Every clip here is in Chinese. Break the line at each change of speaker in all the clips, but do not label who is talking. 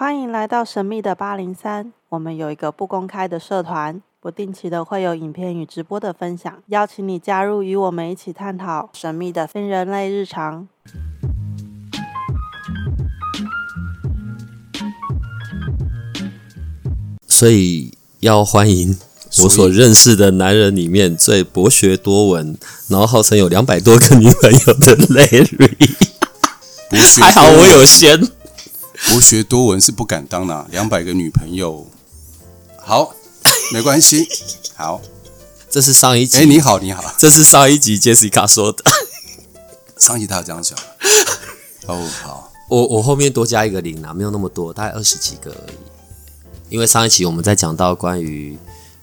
欢迎来到神秘的八零三。我们有一个不公开的社团，不定期的会有影片与直播的分享，邀请你加入，与我们一起探讨神秘的非人类日常。
所以要欢迎我所认识的男人里面最博学多闻，然后号称有两百多个女朋友的 Larry。还好我有先。
博学多闻是不敢当的，两百个女朋友，好，没关系，好，
这是上一集。
哎，你好，你好，
这是上一集 Jessica 说的。
上一集他这样讲。哦，好，
我我后面多加一个零啊，没有那么多，大概二十几个而已。因为上一期我们在讲到关于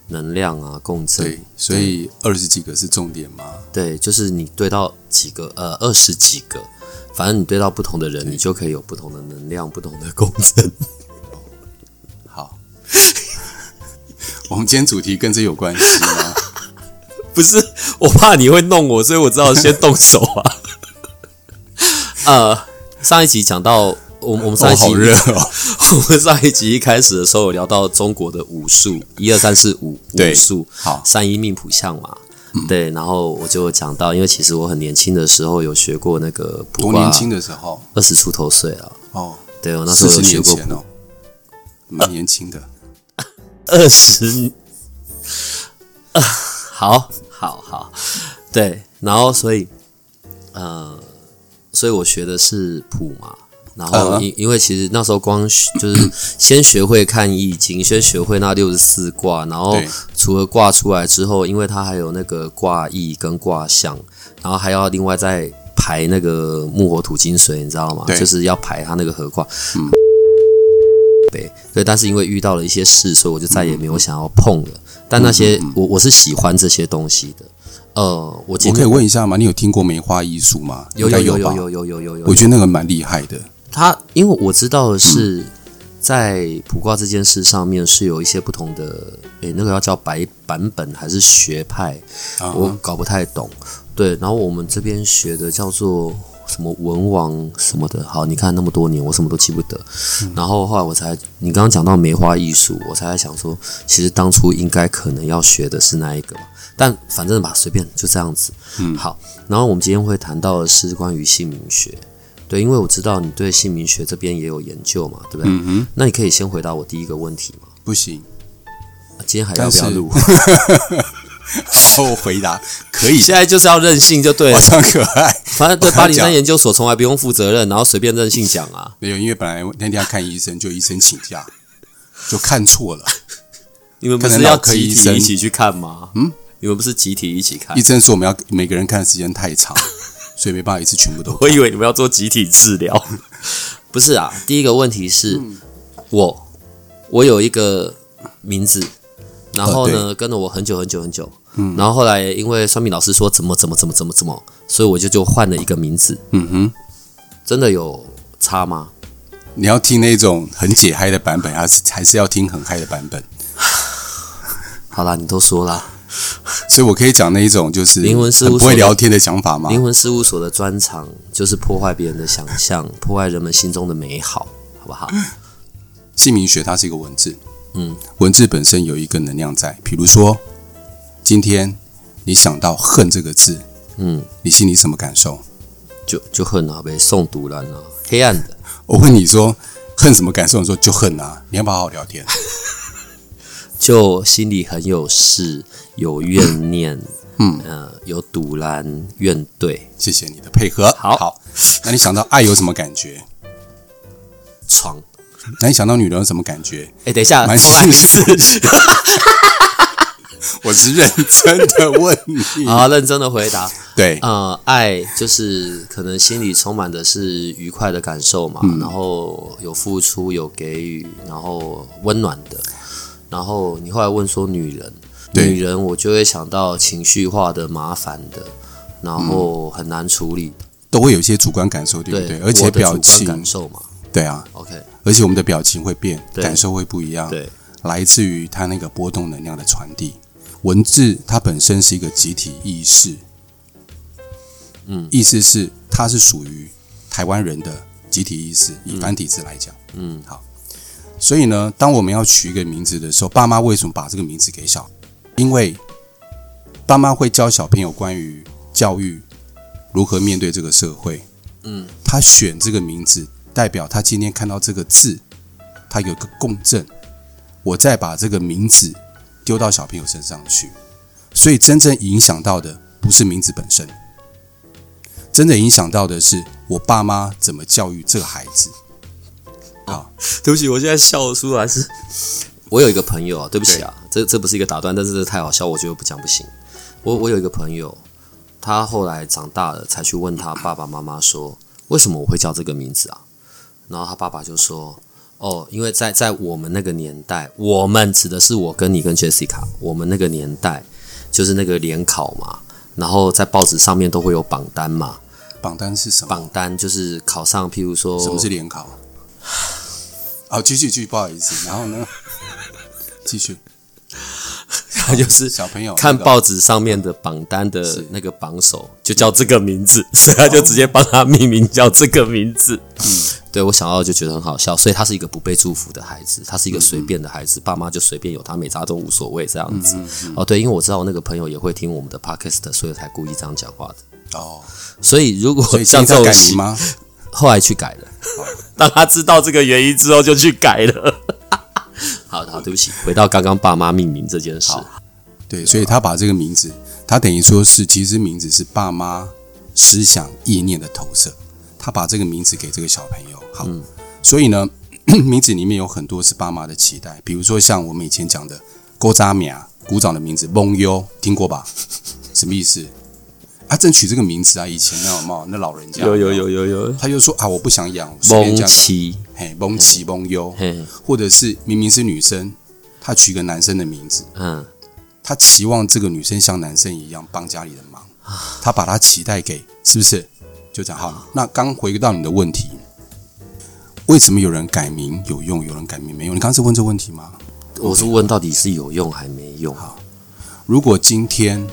能量啊共振，
对，所以二十几个是重点吗？
对，就是你对到几个呃二十几个，反正你对到不同的人，你就可以有不同的能量、不同的共振。
好，我们今天主题跟这有关系吗？
不是，我怕你会弄我，所以我只好先动手啊。呃，上一集讲到。我我们上一集好热哦，我们上一集一开始的时候有聊到中国的武术，一二三四五武术，
好
三一命谱相嘛，对，然后我就讲到，因为其实我很年轻的时候有学过那个，
多年轻的时候，
二十出头岁了，
哦，
对，我那时候有学过
哦，蛮年轻的，
二十，好好好，对，然后所以，呃，所以我学的是普嘛。然后因因为其实那时候光就是 先学会看易经，先学会那六十四卦，然后除了卦出来之后，因为它还有那个卦意跟卦象，然后还要另外再排那个木火土金水，你知道吗？就是要排它那个合卦。嗯。对对，但是因为遇到了一些事，所以我就再也没有想要碰了。但那些我我是喜欢这些东西的。呃，我
我可以问一下吗？你有听过梅花艺术吗？
有有有有有有有有。
我觉得那个蛮厉害的。
他因为我知道的是，在卜卦这件事上面是有一些不同的，诶，那个要叫白版本还是学派，我搞不太懂。对，然后我们这边学的叫做什么文王什么的。好，你看那么多年，我什么都记不得。然后后来我才，你刚刚讲到梅花艺术，我才在想说，其实当初应该可能要学的是那一个，但反正吧，随便就这样子。嗯，好。然后我们今天会谈到的是关于姓名学。对，因为我知道你对姓名学这边也有研究嘛，对不对？嗯哼。那你可以先回答我第一个问题吗？
不行，
今天还要不要录？
我回答可以。
现在就是要任性就对了，
装可爱。
反正对巴黎山研究所从来不用负责任，然后随便任性讲啊。
没有，因为本来那天要看医生，就医生请假，就看错了。
你们不是要集体一起去看吗？嗯，你们不是集体一起看？
医生说我们要每个人看的时间太长。所以没办法一次全部都。
我以为你们要做集体治疗，不是啊。第一个问题是，我我有一个名字，然后呢跟了我很久很久很久，嗯，然后后来因为算命老师说怎么怎么怎么怎么怎么，所以我就就换了一个名字。嗯哼，真的有差吗？
你要听那种很解嗨的版本，还是还是要听很嗨的版本？
好啦，你都说了。
所以，我可以讲那一种就是
灵魂事务所
不会聊天的想法吗？
灵魂事务所的专长就是破坏别人的想象，破坏人们心中的美好，好不好？
姓名学它是一个文字，嗯，文字本身有一个能量在。比如说，今天你想到“恨”这个字，嗯，你心里什么感受？
就就恨啊，被送毒了啊，黑暗的。
我问你说恨什么感受？你说就恨啊，你要不要好好聊天？
就心里很有事，有怨念，嗯呃，有堵拦怨怼。
谢谢你的配合。
好，
好，那你想到爱有什么感觉？
床。
那你想到女人有什么感觉？
哎，等一下，
蛮
新
奇。我是认真的问你。
好，认真的回答。
对，
呃，爱就是可能心里充满的是愉快的感受嘛，然后有付出，有给予，然后温暖的。然后你后来问说女人，女人我就会想到情绪化的、麻烦的，然后很难处理，
都会有一些主观感受，对不对？而且表情。
感受嘛，
对啊
，OK。
而且我们的表情会变，感受会不一样，
对，
来自于它那个波动能量的传递。文字它本身是一个集体意识，嗯，意思是它是属于台湾人的集体意识，以繁体字来讲，嗯，好。所以呢，当我们要取一个名字的时候，爸妈为什么把这个名字给小？因为爸妈会教小朋友关于教育如何面对这个社会。嗯，他选这个名字，代表他今天看到这个字，他有个共振。我再把这个名字丢到小朋友身上去，所以真正影响到的不是名字本身，真正影响到的是我爸妈怎么教育这个孩子。
啊，对不起，我现在笑出来是，我有一个朋友啊，对不起啊，这这不是一个打断，但是这太好笑，我觉得不讲不行。我我有一个朋友，他后来长大了才去问他爸爸妈妈说，为什么我会叫这个名字啊？然后他爸爸就说，哦，因为在在我们那个年代，我们指的是我跟你跟 Jessica，我们那个年代就是那个联考嘛，然后在报纸上面都会有榜单嘛。
榜单是什么？
榜单就是考上，譬如说，
什么是联考？好，继续继续，不好意思。然后呢，继续。
他就是
小朋友
看报纸上面的榜单的那个榜首，就叫这个名字，所以他就直接帮他命名叫这个名字。嗯，对我想到就觉得很好笑，所以他是一个不被祝福的孩子，他是一个随便的孩子，爸妈就随便有他没扎都无所谓这样子。哦，对，因为我知道我那个朋友也会听我们的 podcast，所以才故意这样讲话的。哦，所以如果像这种
吗？
后来去改了，当他知道这个原因之后，就去改了。好好，对不起，回到刚刚爸妈命名这件事。
对，所以他把这个名字，他等于说是，其实名字是爸妈思想意念的投射。他把这个名字给这个小朋友，好，所以呢，名字里面有很多是爸妈的期待，比如说像我们以前讲的“郭扎米啊”，古早的名字“蒙优”，听过吧？什么意思？他正取这个名字啊！以前那有没那老人家
有有有有有，
他就说啊，我不想养
蒙奇，
嘿，蒙奇蒙优，或者是明明是女生，他取个男生的名字，嗯，他期望这个女生像男生一样帮家里的忙，他把他期待给是不是？就这样好。那刚回到你的问题，为什么有人改名有用，有人改名没用？你刚是问这问题吗？
我是问到底是有用还没用？
好，如果今天。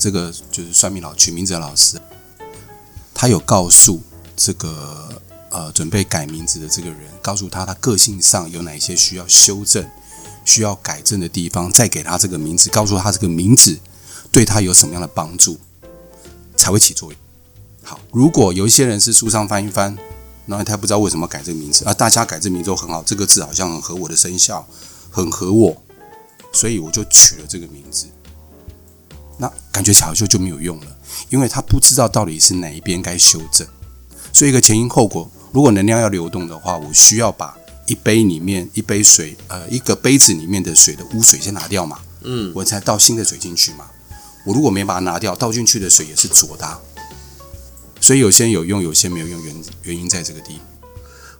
这个就是算命老取名字的老师，他有告诉这个呃准备改名字的这个人，告诉他他个性上有哪些需要修正、需要改正的地方，再给他这个名字，告诉他这个名字对他有什么样的帮助，才会起作用。好，如果有一些人是书上翻一翻，然后他不知道为什么改这个名字，而大家改这名字都很好，这个字好像很合我的生肖，很合我，所以我就取了这个名字。那感觉巧修就就没有用了，因为他不知道到底是哪一边该修正，所以一个前因后果。如果能量要流动的话，我需要把一杯里面一杯水，呃，一个杯子里面的水的污水先拿掉嘛，嗯，我才倒新的水进去嘛。我如果没把它拿掉，倒进去的水也是浊的，所以有些有用，有些没有用，原原因在这个地方。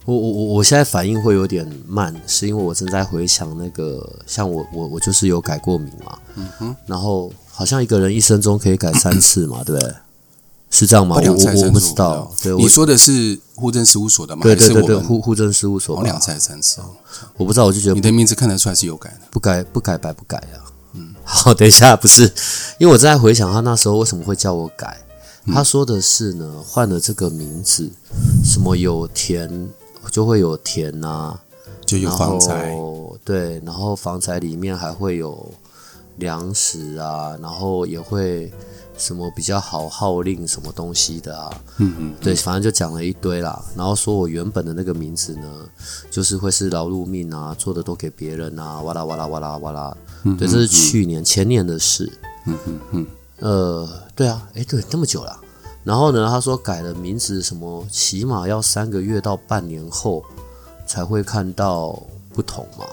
我我我我现在反应会有点慢，是因为我正在回想那个，像我我我就是有改过名嘛，嗯哼，然后。好像一个人一生中可以改三次嘛，对不对？是这样吗？我我我不知道。对，
你说的是户政事务所的吗？
对对对对，户户政事务所。
两次还是三次哦？
我不知道，我就觉得
你的名字看得出来是有改的，
不改不改白不改呀。嗯，好，等一下，不是，因为我正在回想他那时候为什么会叫我改。他说的是呢，换了这个名字，什么有田就会有田呐，
就有房财。
对，然后房财里面还会有。粮食啊，然后也会什么比较好号令什么东西的啊，嗯嗯，对，反正就讲了一堆啦。然后说我原本的那个名字呢，就是会是劳碌命啊，做的都给别人啊，哇啦哇啦哇啦哇啦。对，这是去年前年的事。嗯嗯嗯。呃，对啊，哎，对，那么久了。然后呢，他说改了名字，什么起码要三个月到半年后才会看到不同嘛。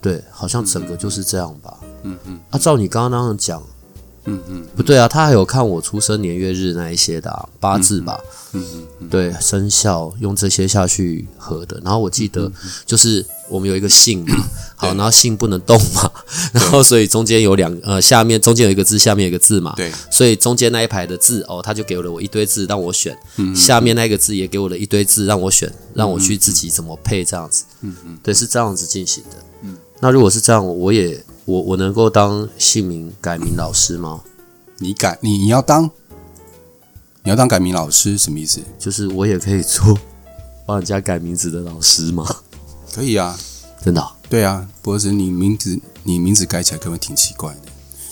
对，好像整个就是这样吧。嗯嗯，啊，照你刚刚那样讲，嗯嗯，不对啊，他还有看我出生年月日那一些的八字吧，嗯嗯，对，生肖用这些下去合的。然后我记得就是我们有一个姓嘛，好，然后姓不能动嘛，然后所以中间有两呃下面中间有一个字，下面有一个字嘛，
对，
所以中间那一排的字哦，他就给了我一堆字让我选，下面那个字也给我了一堆字让我选，让我去自己怎么配这样子，嗯嗯，对，是这样子进行的，嗯，那如果是这样，我也。我我能够当姓名改名老师吗？
你改你你要当，你要当改名老师什么意思？
就是我也可以做帮人家改名字的老师吗？
可以啊，
真的哦、
对啊，博士，你名字你名字改起来可能挺奇怪的。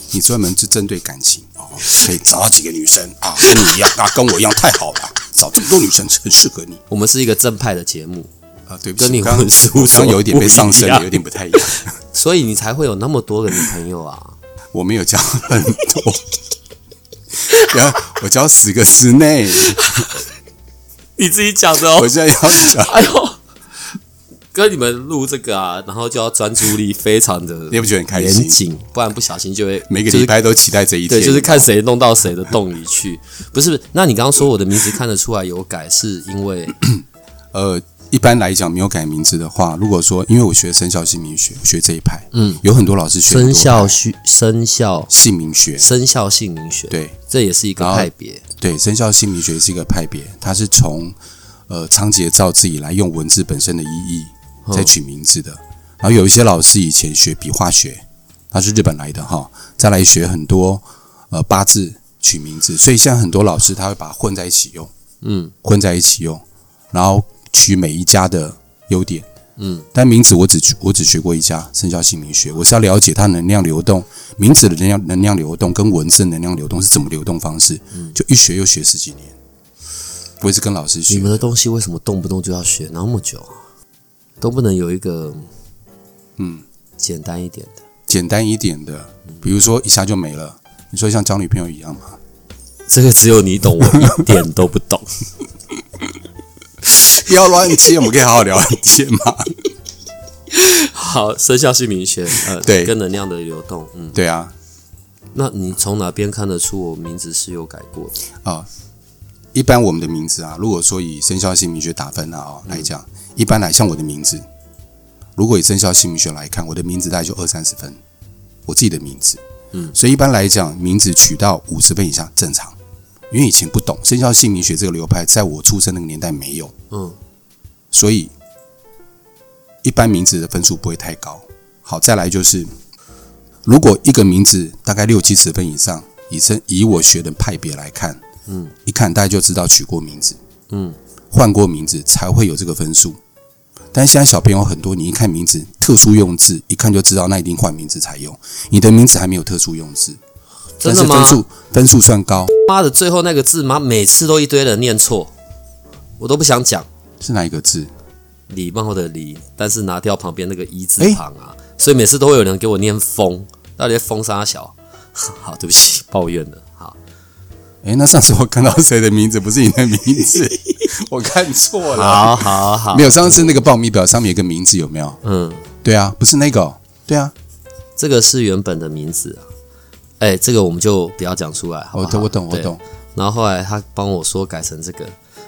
你专门是针对感情哦，可以找到几个女生啊，跟你一样啊，跟我一样太好了，找这么多女生很 适合你
我们是一个正派的节目，
啊。对不起，
跟你
我刚
混事务所
有一点被上升有点不太一样。
所以你才会有那么多个女朋友啊。
我没有交很多，然后我交十个之内，
你自己讲的哦
我。现在要讲，
哎呦，跟你们录这个啊，然后就要专注力非常的
你也不觉得很开心
严谨，不然不小心就会
每个
就是
礼拜都期待这一天。
对，就是看谁弄到谁的洞里去。不是，那你刚刚说我的名字看得出来有改，是因为
呃，一般来讲没有改名字的话，如果说因为我学生肖姓名学，学这一派，
嗯，
有很多老师学
生肖学生肖
姓名学，
生肖姓名学，，
对。
这也是一个派别。
对，生肖姓名学是一个派别，它是从呃仓颉造字以来用文字本身的意义再取名字的。然后有一些老师以前学笔画学，他是日本来的哈，再来学很多呃八字取名字，所以现在很多老师他会把它混在一起用，
嗯。
混在一起用，然后取每一家的优点。
嗯，
但名字我只我只学过一家生肖姓名学，我是要了解它能量流动，名字的能量能量流动跟文字能量流动是怎么流动方式，就一学又学十几年。我也是跟老师学你，
们的东西为什么动不动就要学那么久啊？都不能有一个
嗯，
简单一点的？
简单一点的，比如说一下就没了。你说像交女朋友一样吗？
这个只有你懂，我一点都不懂。
不 要乱接，我们可以好好聊天嘛。
好，生肖姓名学，呃，
对。
跟能量的流动，嗯，
对啊，
那你从哪边看得出我名字是有改过的？
啊、一般我们的名字啊，如果说以生肖姓名学打分啊、哦来讲，一般来像我的名字，如果以生肖姓名学来看，我的名字大概就二三十分，我自己的名字，
嗯，
所以一般来讲，名字取到五十分以上正常，因为以前不懂生肖姓名学这个流派，在我出生那个年代没有，
嗯，
所以一般名字的分数不会太高。好，再来就是，如果一个名字大概六七十分以上，以生以我学的派别来看，
嗯，
一看大家就知道取过名字，
嗯，
换过名字才会有这个分数。但现在小朋友很多，你一看名字特殊用字，一看就知道那一定换名字才用。你的名字还没有特殊用字，但
真的吗？
是分数分数算高，
妈的，最后那个字妈每次都一堆人念错，我都不想讲
是哪一个字？
礼貌的礼，但是拿掉旁边那个一字旁啊，所以每次都会有人给我念风，到底在风沙小？好，对不起，抱怨了。好，
诶，那上次我看到谁的名字不是你的名字，我看错了。
好，好，好，
没有，上次那个报名表上面有个名字，有没有？
嗯，
对啊，不是那个、哦，对啊，
这个是原本的名字啊。哎，这个我们就不要讲出来，好不好？
我懂，我懂，我懂。
然后后来他帮我说改成这个，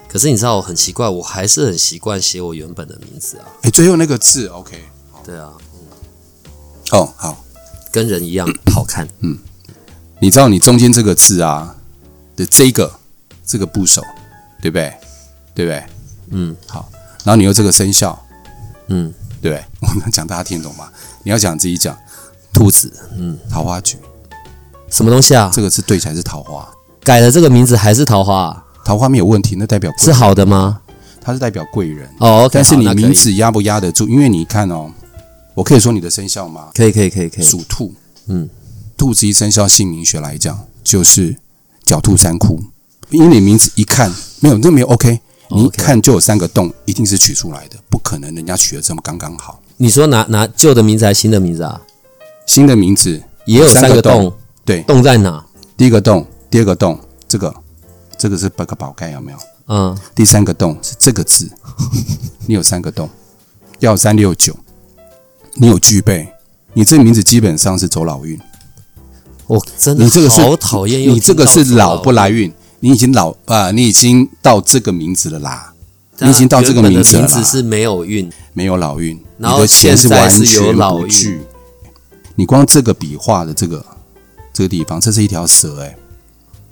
可是你知道我很奇怪，我还是很习惯写我原本的名字啊。
哎，最后那个字，OK，
对啊，
哦，好，
跟人一样好看。
嗯你知道你中间这个字啊的这个这个部首，对不对？对不对？
嗯
好，然后你用这个生肖，
嗯，
对不对？我们讲大家听得懂吗？你要讲自己讲，
兔子，嗯，
桃花菊
什么东西啊？
这个是对才是桃花，
改了这个名字还是桃花、啊？
桃花没有问题，那代表
是，好的吗？
它是代表贵人。
哦，OK，
但是你名字压不压得住？因为你看哦，我可以说你的生肖吗？
可以可以可以可以，
属兔，
嗯，
兔子一生肖姓名学来讲，就是狡兔三窟。因为你名字一看没有，那没有 OK，你一看就有三个洞，一定是取出来的，不可能人家取的这么刚刚好。
你说拿拿旧的名字还是新的名字啊？
新的名字
也有三个
洞，对。
洞在哪？
第一个洞，第二个洞，这个这个是八个宝盖有没有？
嗯，
第三个洞是这个字，你有三个洞，要三六九，你有具备，你这名字基本上是走老运。
我真的
你这个是
好讨厌
你这个是老不来运，你已经老啊、你已经到这个名字了啦，你已经到这个名字了啦，
名字是没有运，
没有老运，
然后
你的钱
是完
全不具。你光这个笔画的这个这个地方，这是一条蛇哎、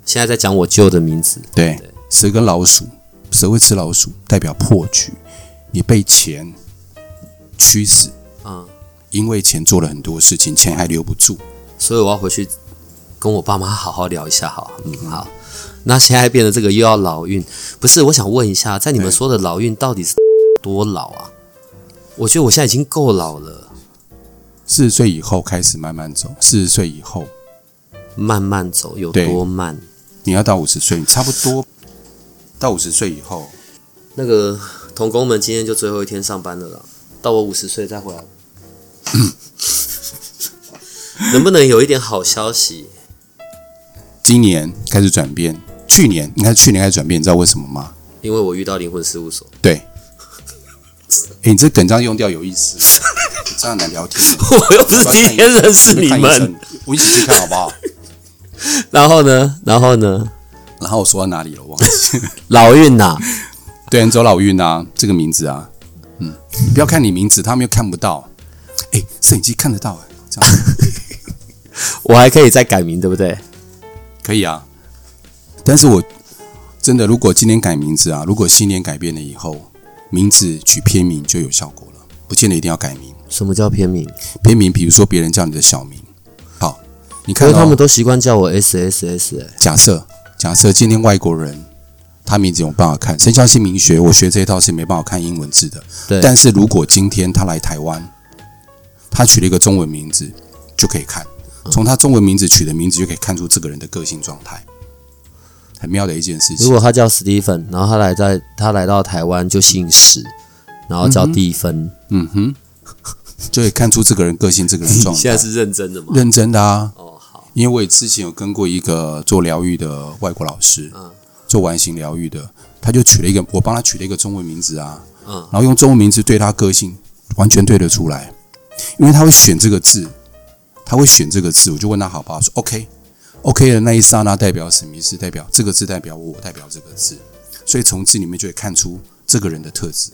现在在讲我舅的名字，
对
对，
蛇跟老鼠，蛇会吃老鼠，代表破局，你被钱驱使，
嗯，
因为钱做了很多事情，钱还留不住。
所以我要回去跟我爸妈好好聊一下，好，嗯，好。那现在变得这个又要老运，不是？我想问一下，在你们说的老运到底是多老啊？我觉得我现在已经够老了，
四十岁以后开始慢慢走，四十岁以后
慢慢走有多慢？
你要到五十岁，你差不多到五十岁以后，
那个童工们今天就最后一天上班了啦，到我五十岁再回来。能不能有一点好消息？
今年开始转变，去年应该是去年开始转变，你知道为什么吗？
因为我遇到灵魂事务所，
对，哎，你这梗这样用掉有意思，这样难聊天。
我又不是第一天认识你们。
我一起去看好不好？
然后呢？然后呢？
然后我说到哪里了？我忘记。
老运呐、
对，你走老运啊，这个名字啊，嗯，你不要看你名字，他们又看不到。哎，摄影机看得到哎，这样
我还可以再改名，对不对？
可以啊。但是我真的，如果今天改名字啊，如果信念改变了以后，名字取片名就有效果了，不见得一定要改名。
什么叫片名？
片名，比如说别人叫你的小名，好，你
因
看
他们都习惯叫我 S S S 哎、
假设假设今天外国人他名字有办法看生肖姓名学，我学这一套是没办法看英文字的。
对，
但是如果今天他来台湾，他取了一个中文名字，就可以看，从他中文名字取的名字就可以看出这个人的个性状态，很妙的一件事情。如。
果他叫史蒂芬，然后他来在他来到台湾就姓史，然后叫蒂芬，
嗯哼，就可以看出这个人个性，这个人状态。
现在是认真的吗？
认真的啊，因为我也之前有跟过一个做疗愈的外国老师，
嗯
做完形疗愈的，他就取了一个，我帮他取了一个中文名字啊，
嗯
然后用中文名字对他个性完全对得出来，因为他会选这个字，他会选这个字，我就问他好不好，说 OK，OK 的那一刹那代表什么意思？代表这个字代表我，我代表这个字，所以从字里面就会看出这个人的特质。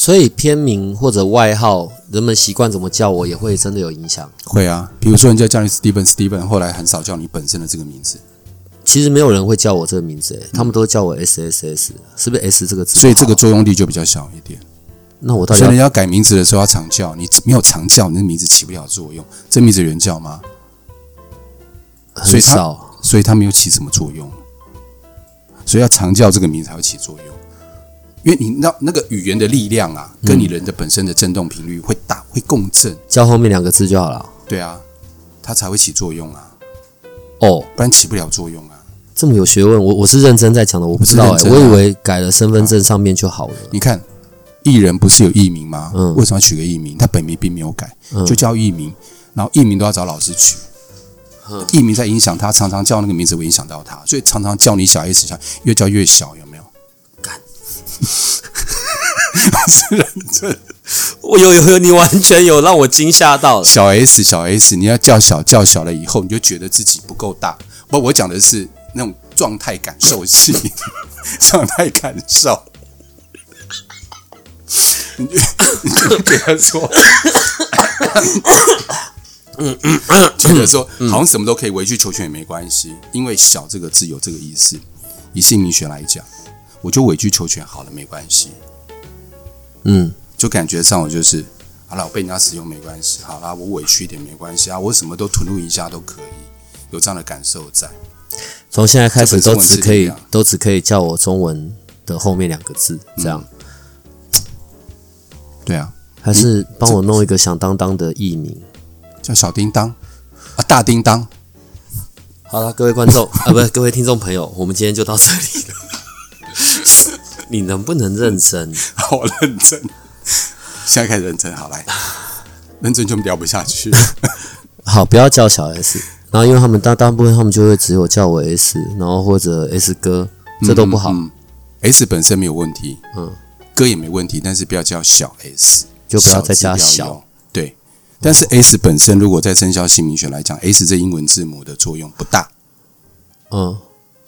所以片名或者外号，人们习惯怎么叫我，也会真的有影响。
会啊，比如说人家叫你 Steven，Steven，后来很少叫你本身的这个名字，
其实没有人会叫我这个名字，诶，他们都叫我 S S S，是不是 S 这个字？
所以这个，作用力就比较小一点。
那我到底要
所以人家改名字的时候要常叫，你没有常叫，你的名字起不了作用。这名字有人叫吗？所
很少？
所以它没有起什么作用。所以要常叫这个名字才会起作用，因为你那那个语言的力量啊，跟你人的本身的振动频率会大，会共振，
叫后面两个字就好了。
对啊，它才会起作用啊，
哦，
不然起不了作用啊。
这么有学问，我我是认真在讲的，我不知道哎、
我是认真啊
我以为改了身份证上面就好了。
你看，艺人不是有艺名吗？
嗯
为什么要取个艺名？他本名并没有改，
嗯
就叫艺名，然后艺名都要找老师取。
嗯
艺名在影响他，常常叫那个名字会影响到他，所以常常叫你小 S 小，越叫越小，有没有？
干，
是认真。
我有有有，你完全有让我惊吓到了。
小 S 小 S，你要叫小叫小了以后，你就觉得自己不够大。不，我讲的是那种状态感受性，状态感受。你就你就觉得说，觉得说好像什么都可以委曲求全也没关系，因为“小”这个字有这个意思。以姓名学来讲，我就委曲求全好了，没关系。
嗯，
就感觉上我就是好了，我被人家使用没关系，好啦，我委屈一点没关系啊，我什么都吐露一下都可以，有这样的感受在。
从现在开始都只可以都只可以叫我中文的后面两个字，这样、
对啊，
还是帮我弄一个响当当的艺名。
叫小叮当啊，大叮当，
好了，各位观众啊，不是各位听众朋友，我们今天就到这里了。你能不能认真？
好认真。现在开始认真，好来，认真就聊不下去。
好，不要叫小 S。然后，因为他们大大部分他们就会只有叫我 S，然后或者 S 哥，这都不好，
嗯嗯 S 本身没有问题，
嗯，
哥也没问题，但是不要叫小 S，
就不要再加小。
对，但是 S 本身如果在生肖姓名学来讲，S 这英文字母的作用不大。
嗯，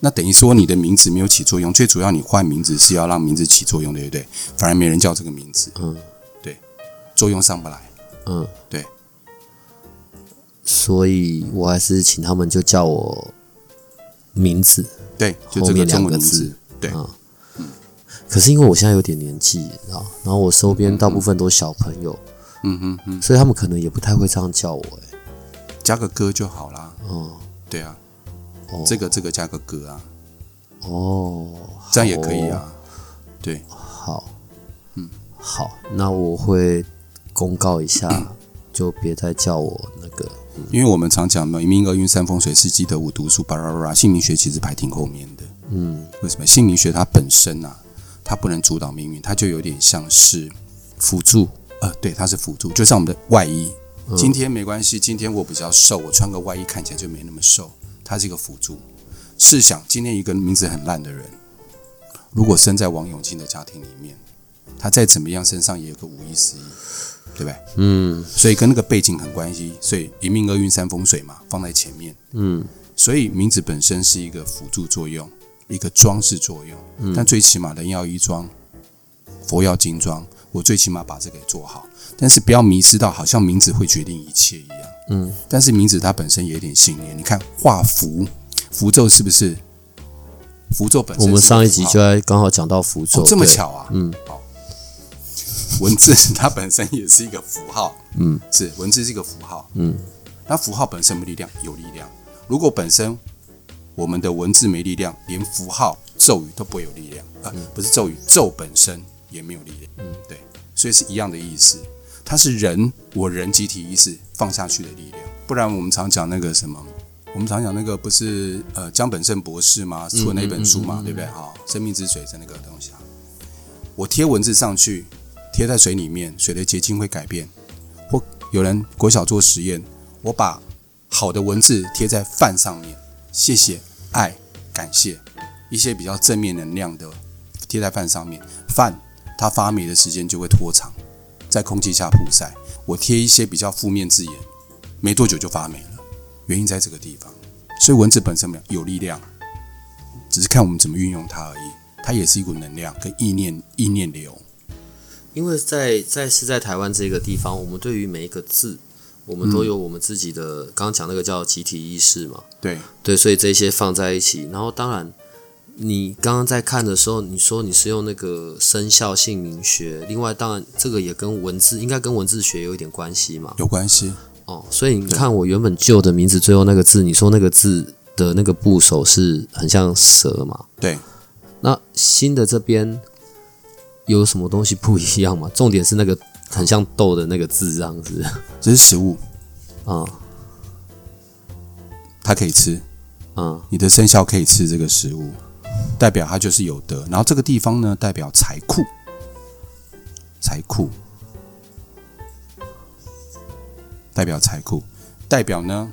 那等于说你的名字没有起作用，最主要你换名字是要让名字起作用，对不对？反而没人叫这个名字，
嗯，
对，作用上不来，
嗯，
对，
所以我还是请他们就叫我名字。
对，就
后面
这个中
两个字
文名字，对，
嗯可是因为我现在有点年纪，然后我周边大部分都是小朋友，
嗯哼哼，
所以他们可能也不太会这样叫我、欸。
加个歌就好啦，
嗯
对啊，
哦
这个这个加个歌啊，
哦，
这样也可以啊，对，
好，嗯，好，那我会公告一下，就别再叫我那个。
因为我们常讲嘛，命二运三风水是积德五读书，巴拉巴拉。姓名学其实排挺后面的。
嗯，
为什么？姓名学它本身啊，它不能主导命运，它就有点像是
辅助。
呃，对，它是辅助，就像我们的外衣。今天没关系，今天我比较瘦，我穿个外衣看起来就没那么瘦，它是一个辅助。试想，今天一个名字很烂的人，如果生在王永庆的家庭里面，他再怎么样，身上也有个五亿、十亿，对不对？
嗯，
所以跟那个背景很关系。所以一命二运三风水嘛，放在前面。
嗯，
所以名字本身是一个辅助作用，一个装饰作用。嗯但最起码人要衣装，佛要金装。我最起码把这个做好，但是不要迷失到好像名字会决定一切一样。
嗯，
但是名字它本身也有点信念。你看画符符咒是不是？符咒本身，
我们上一集就在刚好讲到符咒，
这么巧啊？
嗯，
好，文字 它本身也是一个符号。
嗯，
是文字是一个符号。
嗯，
那符号本身没力量，有力量。如果本身我们的文字没力量，连符号咒语都不会有力量。啊，不是咒语，咒本身。也没有力量，嗯，对，所以是一样的意思。它是人，我人集体意识放下去的力量。不然我们常讲那个什么，我们常讲那个不是呃江本胜博士吗？出的那本书嘛，对不对？哈，生命之水是那个东西啊。我贴文字上去，贴在水里面，水的结晶会改变。或有人国小做实验，我把好的文字贴在饭上面，谢谢、爱、感谢一些比较正面能量的贴在饭上面，饭。它发霉的时间就会拖长，在空气下曝晒。我贴一些比较负面字眼，没多久就发霉了。原因在这个地方，所以文字本身有有力量，只是看我们怎么运用它而已。它也是一股能量跟意念，意念流。
因为在在是在台湾这个地方，我们对于每一个字，我们都有我们自己的。刚刚讲那个叫集体意识嘛，
对
对，所以这些放在一起，然后当然。你刚刚在看的时候，你说你是用那个生肖姓名学，另外当然这个也跟文字应该跟文字学有一点关系嘛？
有关系
哦。所以你看我原本旧的名字最后那个字，你说那个字的那个部首是很像蛇嘛？
对。
那新的这边有什么东西不一样吗？重点是那个很像豆的那个字，这样子。
这是食物
啊，
它可以吃。
嗯，
你的生肖可以吃这个食物。代表它就是有德，然后这个地方呢，代表财库，财库，代表财库，代表呢，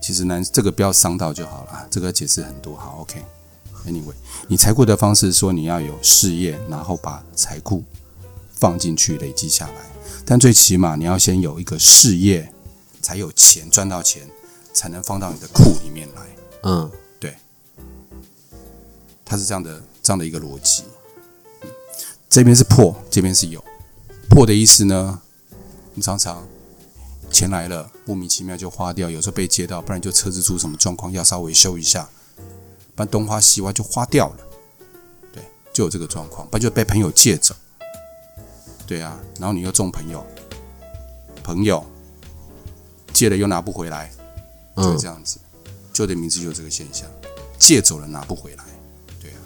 其实呢，这个不要伤到就好了，这个解释很多，好，OK，Anyway，你财库的方式说你要有事业，然后把财库放进去累积下来，但最起码你要先有一个事业，才有钱赚到钱。才能放到你的库里面来。
嗯，
对，它是这样的，这样的一个逻辑。这边是破，这边是有。破的意思呢，你常常钱来了，莫名其妙就花掉，有时候被接到，不然就车子出什么状况要稍微修一下，不然东花西花就花掉了。对，就有这个状况，不然就被朋友借走。对啊，然后你又中朋友，朋友借了又拿不回来。就这样子，旧的名字就这个现象，借走了拿不回来，对啊。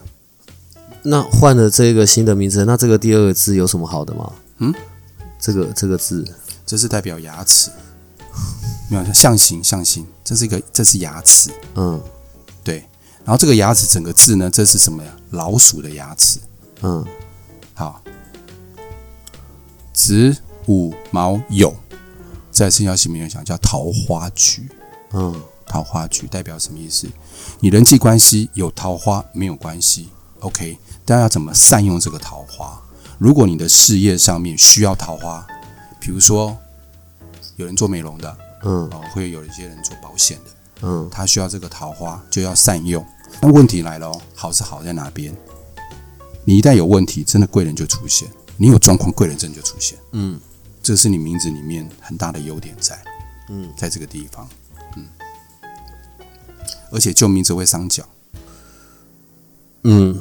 那换了这个新的名字，那这个第二个字有什么好的吗？
嗯，
这个这个字，
这是代表牙齿，没有象形象形，这是一个这是牙齿，
嗯，
对。然后这个牙齿整个字呢，这是什么呀？老鼠的牙齿，
嗯，
好，子午卯酉，在生肖姓名讲叫桃花菊。
嗯，
桃花局代表什么意思？你人际关系有桃花没有关系，OK，但要怎么善用这个桃花？如果你的事业上面需要桃花，比如说有人做美容的，
嗯，
哦，会有一些人做保险的，
嗯，
他需要这个桃花就要善用。那问题来了哦，好是好在哪边？你一旦有问题，真的贵人就出现；你有状况，贵人真的就出现。
嗯，
这是你名字里面很大的优点在，
嗯，
在这个地方。而且救名字会伤脚，
嗯，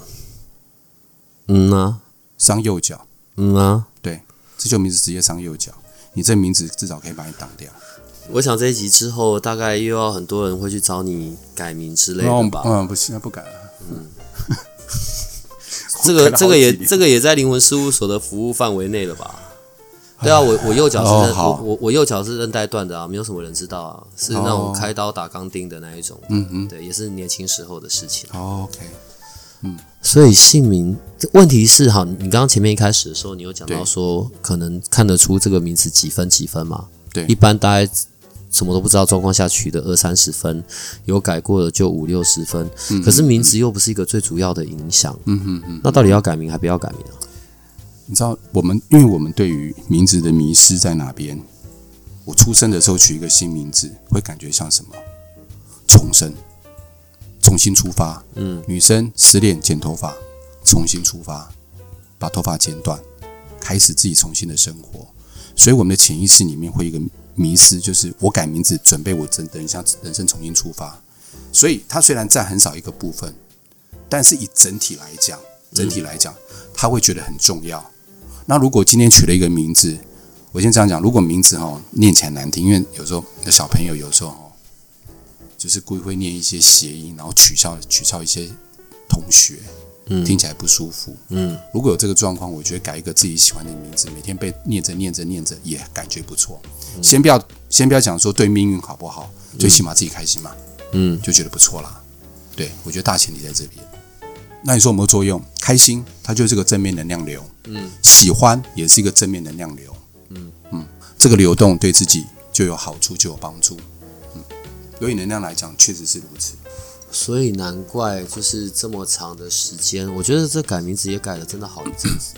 嗯啊，
伤右脚，
嗯啊，
对，这救名字直接伤右脚，你这名字至少可以把你挡掉。
我想这一集之后，大概又要很多人会去找你改名之类的吧？
嗯，不行，不改了。
嗯，这个这个也这个也在灵魂事务所的服务范围内了吧？对啊，我我右脚是韧，
哦
我我我右脚是韧带断的啊，没有什么人知道啊，是那种
哦
开刀打钢钉的那一种，
嗯嗯
对，也是年轻时候的事情。
哦，OK，嗯
所以姓名问题是哈，你刚刚前面一开始的时候，你有讲到
对
说可能看得出这个名字几分几分嘛？
对
一般大概什么都不知道状况下取的二三十分，有改过的就五六十分。可是名字又不是一个最主要的影响，
嗯哼嗯，
那到底要改名还不要改名啊？
你知道我们，因为我们对于名字的迷失在哪边？我出生的时候取一个新名字，会感觉像什么？重生，重新出发。
嗯，
女生失恋剪头发，重新出发，把头发剪短，开始自己重新的生活。所以我们的潜意识里面会有一个迷失，就是我改名字，准备我真等一下人生重新出发。所以它虽然占很少一个部分，但是以整体来讲，整体来讲，他会觉得很重要。那如果今天取了一个名字，我先这样讲，如果名字哈念起来难听，因为有时候的小朋友有时候哦，就是故意会念一些谐音，然后取笑取笑一些同学，
嗯
听起来不舒服。
嗯，
如果有这个状况，我觉得改一个自己喜欢的名字，每天被念着念着念着，也感觉不错。先不要先不要讲说对命运好不好，最起码自己开心嘛，
嗯，
就觉得不错啦。对我觉得大前提在这边。那你说有没有作用？开心，它就是个正面能量流。
嗯，
喜欢也是一个正面能量流。嗯嗯，这个流动对自己就有好处，就有帮助。嗯，由以能量来讲，确实是如此。
所以难怪就是这么长的时间，我觉得这改名字也改了真的好一阵子，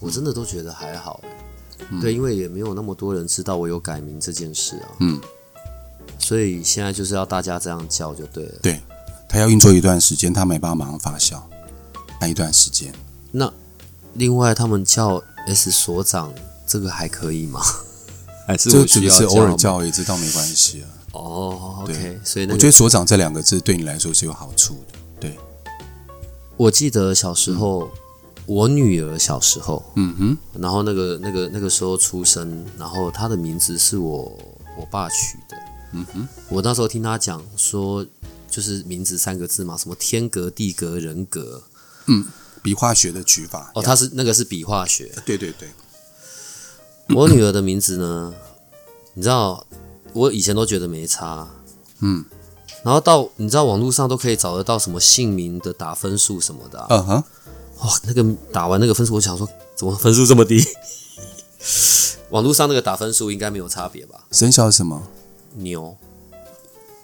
我真的都觉得还好欸对，因为也没有那么多人知道我有改名这件事啊。
嗯，
所以现在就是要大家这样叫就对了。
对，它要运作一段时间，它没办法马上发酵，那一段时间。
那另外他们叫 S 所长，这个还可以吗？还是
这只是偶尔叫而已，这倒没关系啊。
哦
对
，OK，所以那个
我觉得“所长”这两个字对你来说是有好处的。对，
我记得小时候，我女儿小时候，
嗯哼，
然后那个那个那个时候出生，然后她的名字是我我爸取的。
嗯哼，
我那时候听他讲说，就是名字三个字嘛，什么天格、地格、人格。
嗯笔画学的取法。
哦，它是那个是笔画学。
对对对，
我女儿的名字呢，你知道，我以前都觉得没差，
嗯
然后到你知道网络上都可以找得到什么姓名的打分数什么的、啊，
嗯哼，
哇，那个打完那个分数，我想说怎么分数这么低？网络上那个打分数应该没有差别吧？
生肖是什么？
牛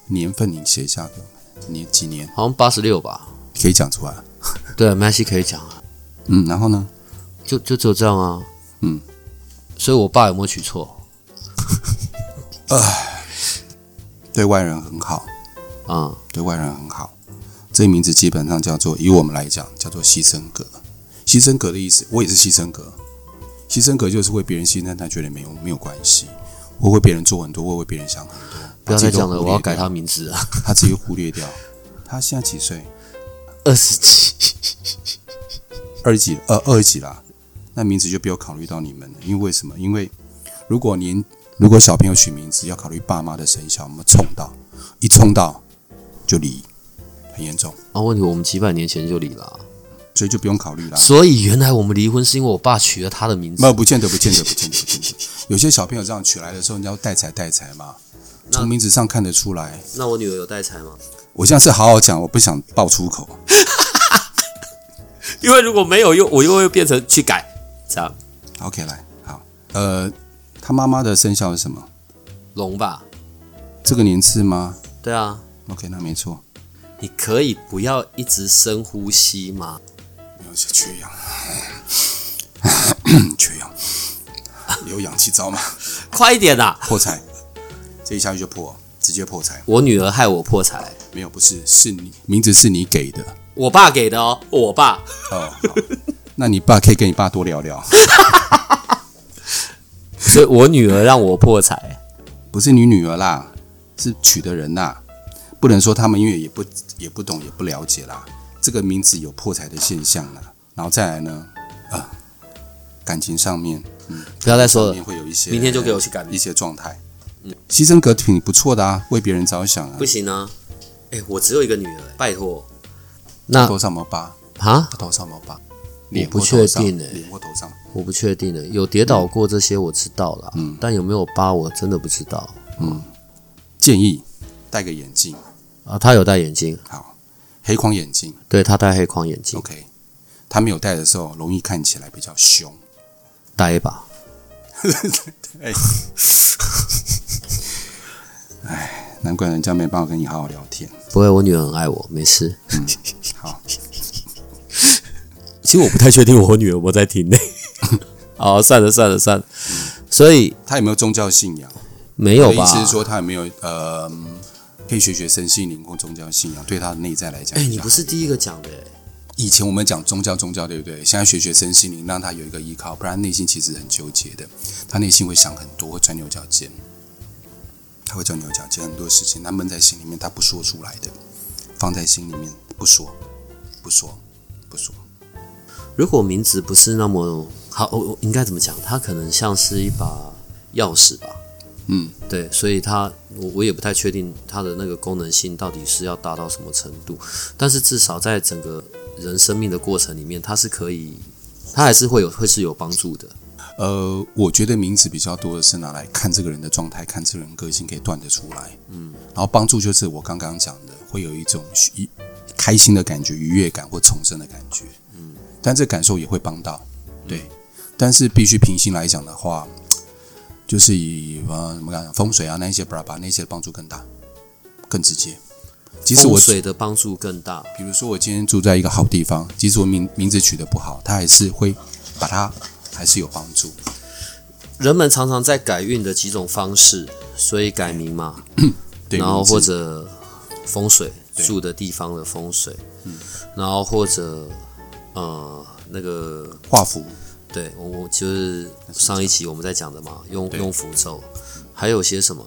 年份你写一下给我们，年几年
好像八十六吧？
可以讲出来。
对，麦西可以讲啊，
嗯，然后呢？
就就只有这样啊。
嗯，
所以我爸有没有取错
对外人很好，
啊、
对外人很好。这个名字基本上叫做，以我们来讲，叫做牺牲格。牺牲格的意思，我也是牺牲格。牺牲格就是为别人牺牲，但觉得没有没有关系。我为别人做很多，我为别人想很多。
不要再讲了，我要改他名字啊。
他自己忽略掉。他现在几岁？
二十几，
二十几，呃，二十几啦。那名字就不要考虑到你们了，因为为什么？因为如果您如果小朋友取名字要考虑爸妈的生肖，我们冲到一冲到就离，很严重，
啊，问题我们几百年前就离了啊、
所以就不用考虑了。
所以原来我们离婚是因为我爸取了他的名字
没。有，不见得，不见得，不见得，不见得。有些小朋友这样取来的时候，你要带财带财嘛，
那
从名字上看得出来。
那我女儿有带财吗？
我现在是好好讲，我不想爆粗口。
因为如果没有，又我又会变成去改，这样
OK，来，好，呃，他妈妈的生肖是什么？
龙吧？
这个年次吗
对啊
，？OK，那没错，
你可以不要一直深呼吸吗？
没有是缺氧，缺氧，有氧气罩吗？
快一点啊！
破财，这一下去就破，直接破财。
我女儿害我破财，
没有，不是，是你名字是你给的
我爸给的哦，我爸。
哦。好那你爸可以跟你爸多聊聊，
所以我女儿让我破财。
不是你女儿啦，是娶的人呐，不能说他们因为也不也不懂也不了解啦，这个名字有破财的现象啦，然后再来呢，啊，感情上面，嗯，
不要再说了，
会有一些，
明天就给我去改
一些状态。牺牲格挺不错的啊，为别人着想啊
不。行啊！哎、我只有一个女儿，拜托。那
头上有没有疤？
啊，
他头上有没有疤？我
不确定欸
脸或头上。
我不确定的，有跌倒过这些我知道了，嗯，但有没有疤我真的不知道嗯
建议戴个眼镜，
啊。他有戴眼镜，
好，黑框眼镜
对他戴黑框眼镜
，，OK。他没有戴的时候，容易看起来比较凶。
戴吧。
难怪人家没办法跟你好好聊天。
不会，我女儿很爱我，没事。
好，
其实我不太确定我女儿有没有在听呢。好，算了算了算了。所以
她有没有宗教信仰？
没有吧？
意思是说，她有没有呃，可以学学身心灵或宗教信仰，对她的内在来讲
哎。你不是第一个讲的、欸，
以前我们讲宗教宗教，对不对？现在学学身心灵，让他有一个依靠，不然内心其实很纠结的。他内心会想很多，会钻牛角尖，他会钻牛角尖，很多事情他闷在心里面，他不说出来的，放在心里面不说，不说，不说。
如果名字不是那么好，我我应该怎么讲？它可能像是一把钥匙吧。
嗯，
对，所以它我我也不太确定它的那个功能性到底是要达到什么程度，但是至少在整个人生命的过程里面，它是可以，它还是会有会是有帮助的。
呃，我觉得名字比较多的是拿来看这个人的状态，看这个人个性可以断得出来。嗯，然后帮助就是我刚刚讲的，会有一种愉开心的感觉、愉悦感或重生的感觉。嗯，但这感受也会帮到，对。但是必须平心来讲的话，就是以呃怎么讲风水啊那一些巴拉巴那些帮助更大、更直接。即使我
风水的帮助更大。
比如说我今天住在一个好地方，即使我名名字取得不好，它还是会把它还是有帮助。
人们常常在改运的几种方式，所以改名嘛，
对，
然后或者风水住的地方的风水，然后或者呃那个
画符，
对我我就是上一期我们在讲的嘛，用用符咒，还有些什么？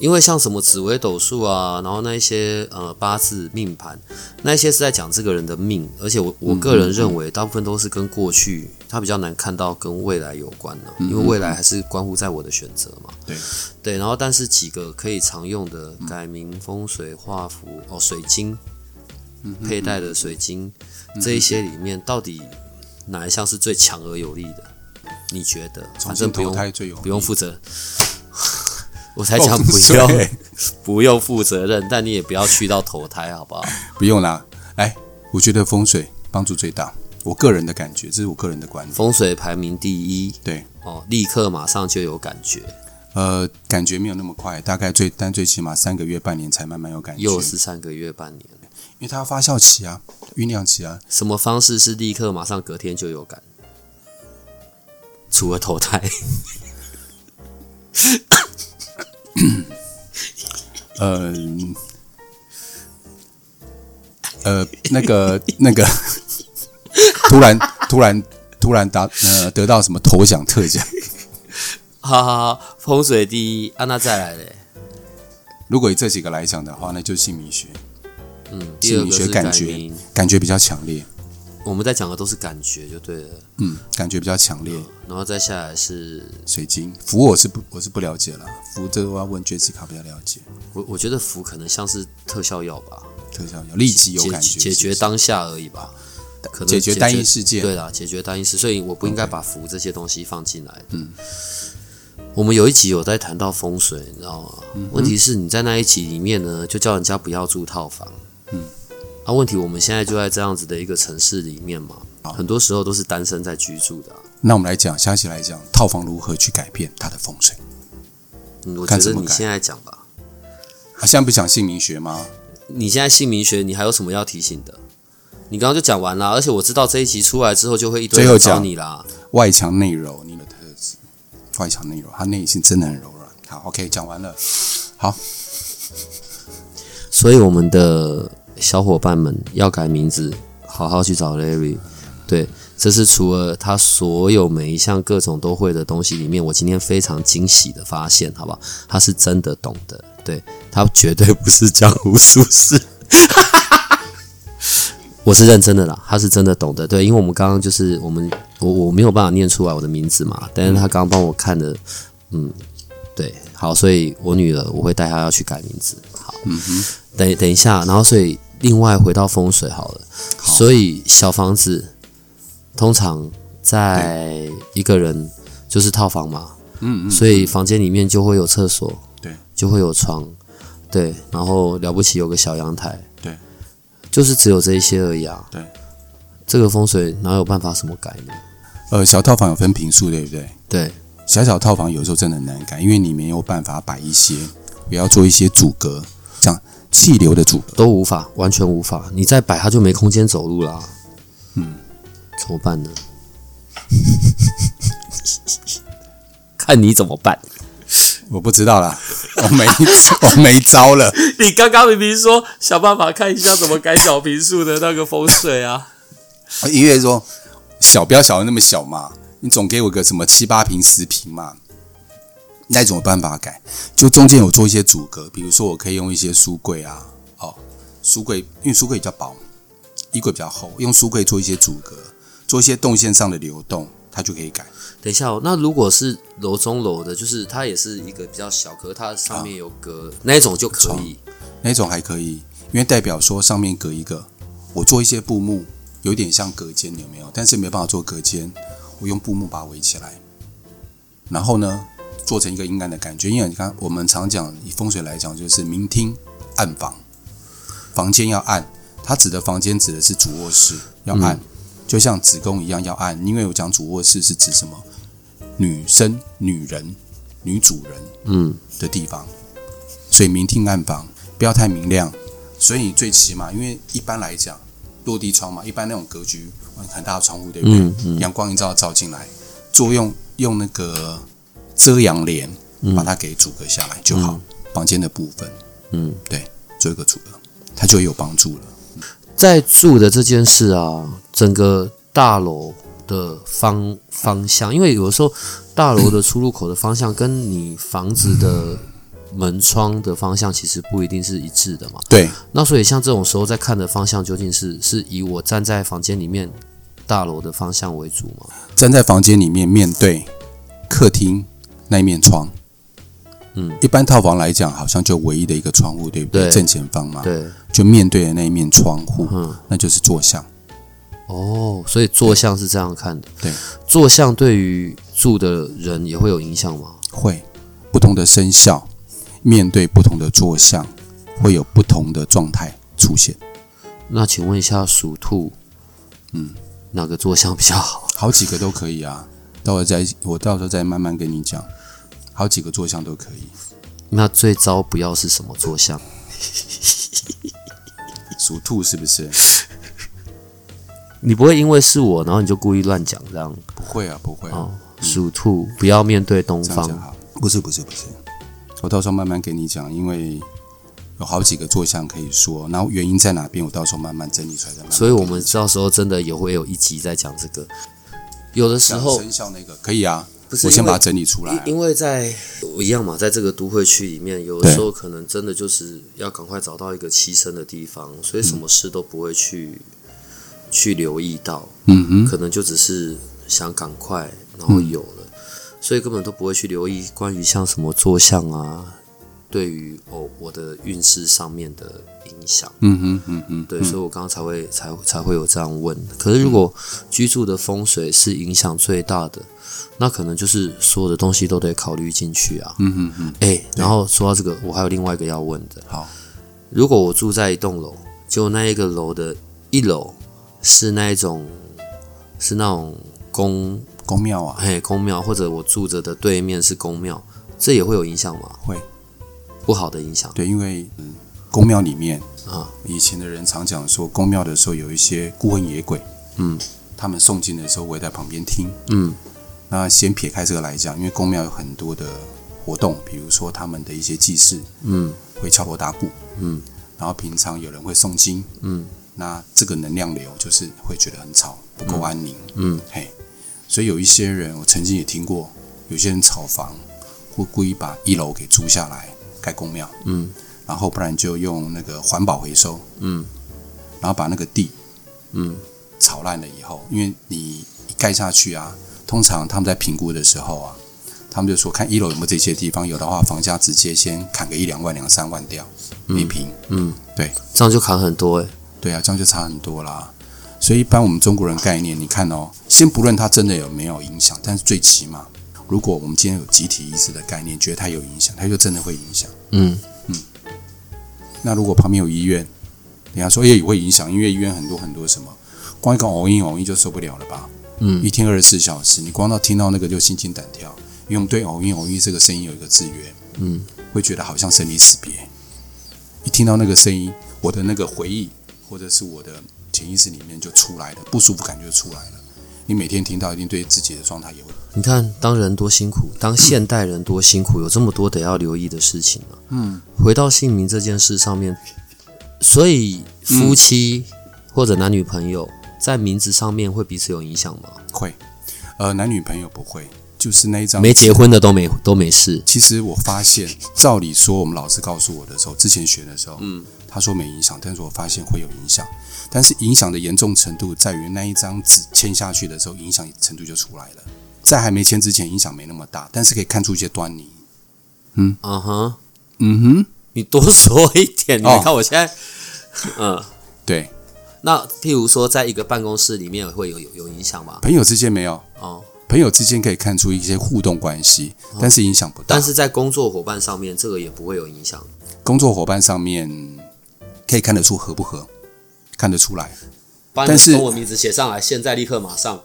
因为像什么紫微斗数啊，然后那一些呃八字命盘，那一些是在讲这个人的命，而且我我个人认为大部分都是跟过去，他比较难看到跟未来有关的、因为未来还是关乎在我的选择嘛。
对
对，然后但是几个可以常用的改名、风水、画符哦，水晶，佩戴的水晶这一些里面，到底哪一项是最强而有力的？你觉得？反正不用
胎最有
不用负责。我才讲不用 不用负责任，但你也不要去到投胎，好不好？
不用啦。哎，我觉得风水帮助最大，我个人的感觉，这是我个人的观点。
风水排名第一
对，
哦，立刻马上就有感觉，
呃，感觉没有那么快，大概最但最起码三个月、半年才慢慢有感觉，
又是三个月半年。
因为它要发酵期啊，酝酿期啊。
什么方式是立刻马上隔天就有感？除了投胎，
呃，呃，那个那个，突然突然突然达呃得到什么头奖特奖？
好好好，风水第一，啊，那再来嘞，
如果以这几个来讲的话，那就是姓名学，
嗯，
姓名学感觉，感觉比较强烈，
我们在讲的都是感觉就对了，
嗯，感觉比较强烈。
然后再下来是
水晶。符我是不我是不了解了，符这个我要问 Jessica 比较了解。
我我觉得符可能像是特效药吧，
特效药立即有感觉，
解决当下而已吧，可能
解决单一事件。
对啦，解决单一事，所以我不应该把符这些东西放进来。嗯，我们有一集有在谈到风水，你知道吗？
嗯。
问题是你在那一集里面呢，就叫人家不要住套房。嗯，啊，问题我们现在就在这样子的一个城市里面嘛，很多时候都是单身在居住的啊、
那我们来讲，详细来讲套房如何去改变它的风水
嗯，我觉得你现在讲吧。
啊？现在不讲姓名学吗？
你现在姓名学，你还有什么要提醒的？你刚刚就讲完了，而且我知道这一集出来之后就会一堆人找你啦。
外强内柔，你的特质，外强内柔，他内心真的很柔软。好，OK，讲完了。好，
所以我们的小伙伴们要改名字，好好去找 Larry。对，这是除了他所有每一项各种都会的东西里面，我今天非常惊喜的发现，好不好？他是真的懂的，对他绝对不是江湖术士。我是认真的啦，他是真的懂的，对，因为我们刚刚就是我们我我没有办法念出来我的名字嘛，但是他刚刚帮我看的，嗯，对，好，所以我女儿我会带她要去改名字，好，嗯哼等等一下，然后所以另外回到风水好了，所以小房子通常在一个人就是套房嘛，
嗯嗯，
所以房间里面就会有厕所，
对，
就会有床，对，然后了不起有个小阳台，
对，
就是只有这一些而已啊。
对，
这个风水哪有办法什么改呢？
呃，小套房有分平数，对不对？
对，
小小套房有时候真的很难改，因为你没有办法摆一些，也要做一些阻隔，这样气流的阻隔。
都无法，完全无法。你再摆，它就没空间走路啦。
嗯，
怎么办呢？看你怎么办。
我不知道啦，我没 我没招了。
你刚刚明明说想办法看一下怎么改小平数的那个风水啊。
音乐说小不要小的那么小嘛，你总给我个什么七八平、十平嘛，那种有办法改？就中间有做一些阻隔，比如说我可以用一些书柜啊，哦，书柜因为书柜比较薄，衣柜比较厚，用书柜做一些阻隔，做一些动线上的流动，它就可以改。
等一下、哦，那如果是楼中楼的，就是它也是一个比较小，可是它上面有隔、那一种就可以。
那种还可以，因为代表说上面隔一个，我做一些布幕，有点像隔间，有没有？但是没办法做隔间，我用布幕把它围起来，然后呢，做成一个阴暗的感觉。因为你看，我们常讲以风水来讲，就是明厅暗房，房间要暗，它指的房间指的是主卧室要暗，就像子宫一样要暗。因为我讲主卧室是指什么？女生、女人、女主人，
嗯，
的地方，所以明厅暗房不要太明亮。所以你最起码，因为一般来讲，落地窗嘛，一般那种格局很大的窗户，对不对？
嗯嗯
阳光一照照进来，作用用那个遮阳帘把它给阻隔下来就好。房间的部分，
嗯，
对，做一个阻隔，它就有帮助了。
在住的这件事啊，整个大楼的方方向，因为有的时候大楼的出入口的方向跟你房子的门窗的方向其实不一定是一致的嘛。
对，
那所以像这种时候在看的方向究竟是是以我站在房间里面大楼的方向为主吗？
站在房间里面面对客厅那一面窗，
嗯，
一般套房来讲，好像就唯一的一个窗户，对不对？
对
正前方嘛，
对，
就面对的那一面窗户，
嗯，
那就是坐向。
哦，所以坐向是这样看的。
对，
坐向对于住的人也会有影响吗？
会不同的生肖面对不同的坐向，会有不同的状态出现。
那请问一下，属兔，
嗯，
哪个坐向比较好？
好几个都可以啊，到时候再我到时候再慢慢跟你讲，好几个坐向都可以。
那最糟不要是什么坐向？
属兔是不是？
你不会因为是我，然后你就故意乱讲这样
不会啊，不会啊，
哦？属兔不要面对东方。
不是不是不是，我到时候慢慢给你讲，因为有好几个坐向可以说，然后原因在哪边，我到时候慢慢整理出来。
所以我们到时候真的也会有一集在讲这个。有的时候
生肖那个可以啊，
不是
我先把它整理出来啊。
因因为在一样嘛，在这个都会区里面，有的时候可能真的就是要赶快找到一个栖身的地方，所以什么事都不会去、去留意到，
嗯哼，
可能就只是想赶快，然后有了，所以根本都不会去留意关于像什么坐相啊，对于哦我的运势上面的影响。
嗯哼，嗯哼，
对，所以我刚刚才会才才会有这样问。可是如果居住的风水是影响最大的，那可能就是所有的东西都得考虑进去啊。
嗯哼嗯，
哎、然后说到这个，我还有另外一个要问的。
好，
如果我住在一栋楼，就那一个楼的一楼是那一种是那种公
公庙啊，
嘿公庙，或者我住着的对面是公庙，这也会有影响吗？
会
不好的影响。
对，因为嗯，宫庙里面
啊，
以前的人常讲说，宫庙的时候有一些孤魂野鬼，
嗯。
他们诵经的时候，我也在旁边听。
嗯。
那先撇开这个来讲，因为宫庙有很多的活动，比如说他们的一些祭祀
嗯。
会敲锣打鼓，
嗯。
然后平常有人会诵经，
嗯。
那这个能量流就是会觉得很吵，不够安宁，
嗯。
嘿，所以有一些人，我曾经也听过，有些人炒房会故意把一楼给租下来盖公庙，
嗯。
然后不然就用那个环保回收，
嗯。
然后把那个地
嗯。
炒烂了以后，因为你一盖下去啊，通常他们在评估的时候啊，他们就说看一楼有没有这些地方，有的话房价直接先砍个一两万、两三万掉每平，
嗯，
对。
这样就砍很多哎、
对啊，这样就差很多啦。所以一般我们中国人概念，你看哦，先不论它真的有没有影响，但是最起码，如果我们今天有集体意识的概念，觉得它有影响，它就真的会影响。
嗯嗯
那如果旁边有医院，人家说也会影响，因为医院很多很多什么，光一个偶音偶音就受不了了吧？
嗯
一天二十四小时，你光到听到那个就心惊胆跳，因为我们对偶音偶音这个声音有一个制约，
嗯，
会觉得好像生离死别。一听到那个声音，我的那个回忆或者是我的潜意识里面就出来了，不舒服感就出来了。你每天听到，一定对自己的状态也会。
你看，当人多辛苦，当现代人多辛苦，有这么多得要留意的事情啊。
嗯，
回到姓名这件事上面，所以夫妻或者男女朋友在名字上面会彼此有影响吗？
会，呃，男女朋友不会，就是那一张
没结婚的都没都没事。
其实我发现，照理说，我们老师告诉我的时候，之前学的时候，嗯，他说没影响，但是我发现会有影响。但是影响的严重程度在于那一张纸签下去的时候，影响程度就出来了。在还没签之前，影响没那么大，但是可以看出一些端倪。
嗯哼，
嗯哼，
你多说一点。你
哦
看我现在，嗯，
对，
那譬如说，在一个办公室里面会有有有影响吗？
朋友之间没有，
哦，
朋友之间可以看出一些互动关系，但是影响不大。
但是在工作伙伴上面，这个也不会有影响。
工作伙伴上面可以看得出合不合，看得出来，
把你
但是
的中文名字写上来，现在立刻马上。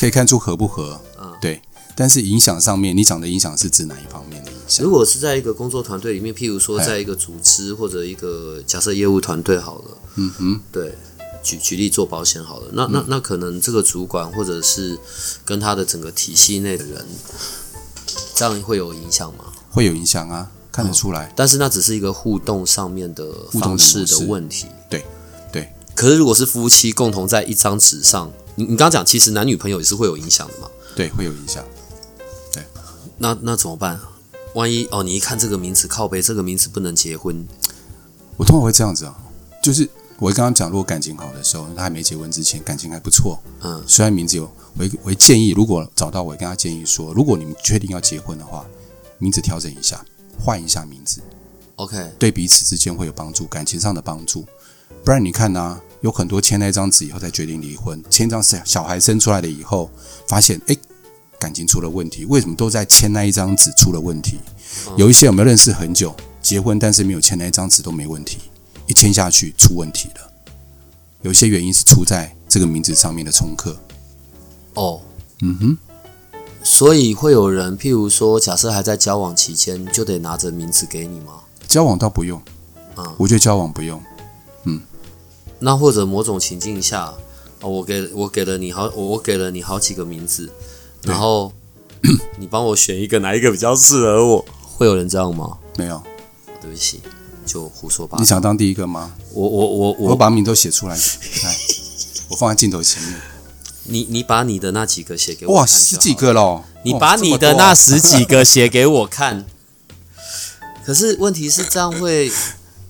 可以看出合不合，
嗯
对。但是影响上面，你讲的影响是指哪一方面的影响
如？果是在一个工作团队里面，譬如说
哎
在一个组织或者一个假设业务团队好了，
嗯哼。
对，举举例做保险好了，那那那可能这个主管或者是跟他的整个体系内的人，这样会有影响吗？
会有影响啊，看得出来。
但是那只是一个互动上面的方式的问题。
对对，
可是如果是夫妻共同在一张纸上，你你刚刚讲，其实男女朋友也是会有影响的嘛？
对，会有影响。
对那那怎么办？万一哦，你一看这个名字靠背，这个名字不能结婚，
我通常会这样子啊，就是我刚刚讲，如果感情好的时候，他还没结婚之前，感情还不错。
嗯，
虽然名字有，我会我会建议，如果找到我，会跟他建议说，如果你们确定要结婚的话，名字调整一下，换一下名字
，OK，
对彼此之间会有帮助，感情上的帮助。不然你看呐、有很多签那张纸以后才决定离婚，签一张小小孩生出来了以后，发现哎感情出了问题，为什么都在签那一张纸出了问题？有一些有没有认识很久，结婚但是没有签那一张纸都没问题，一签下去出问题了。有一些原因是出在这个名字上面的冲克。
哦，
嗯哼，
所以会有人，譬如说，假设还在交往期间，就得拿着名字给你吗？
交往倒不用，
嗯
我觉得交往不用。
那或者某种情境下，哦、我给我给了你好，我我给了你好几个名字，然后 你帮我选一个，哪一个比较适合我？会有人这样吗？
没有，
对不起，就胡说八道。
你想当第一个吗？
我我我我，
我把名都写出来，来，我放在镜头前面。
你你把你的那几个写给我
哇，十几个喽！
你把你的那十几个写给我看。可是问题是这样会，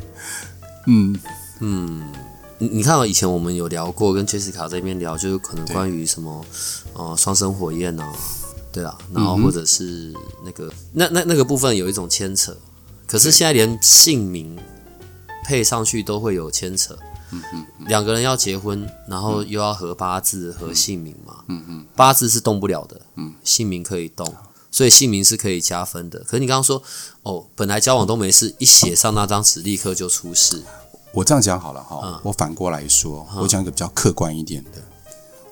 嗯嗯，
你你看哦，以前我们有聊过，跟 Jessica 这边聊，就是可能关于什么呃双生火焰啊，对啊，然后或者是那个、那那那个部分有一种牵扯，可是现在连姓名配上去都会有牵扯。
嗯
两个人要结婚，然后又要合八字、合姓名嘛。嗯嗯，八字是动不了的，嗯，姓名可以动，所以姓名是可以加分的。可是你刚刚说，哦，本来交往都没事，一写上那张纸立刻就出事。
我这样讲好了哈，
嗯。
我反过来说，我讲一个比较客观一点的，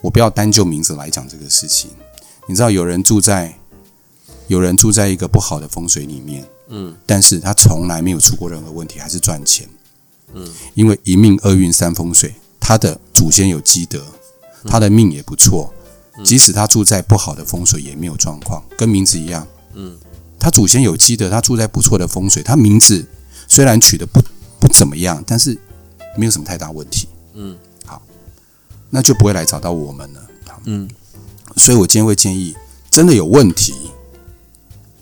我不要单就名字来讲这个事情。你知道有人住在有人住在一个不好的风水里面，
嗯，
但是他从来没有出过任何问题，还是赚钱，嗯，因为一命二运三风水，他的祖先有积德，他的命也不错，即使他住在不好的风水也没有状况，跟名字一样，
嗯，
他祖先有积德，他住在不错的风水，他名字虽然取得不不怎么样，但是没有什么太大问题，
嗯，
好，那就不会来找到我们了，好。
嗯，
所以我今天会建议，真的有问题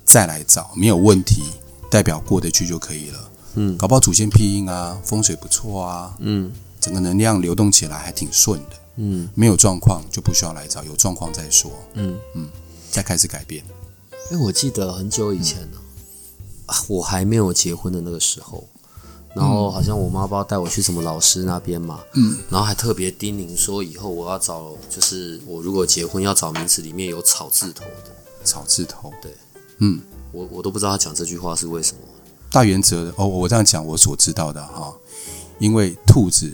再来找，没有问题代表过得去就可以了。
嗯。
搞不好祖先庇荫啊，风水不错啊，
嗯。
整个能量流动起来还挺顺的。
嗯。
没有状况就不需要来找，有状况再说，
嗯。嗯。
再开始改变。
因为我记得很久以前呢、啊，我还没有结婚的那个时候，然后好像我妈不知道带我去什么老师那边嘛，嗯，然后还特别叮咛说以后我要找，就是我如果结婚要找名字里面有草字头的，
草字头，
对，
嗯，
我我都不知道他讲这句话是为什么。
大原则的哦，我这样讲我所知道的哈，因为兔子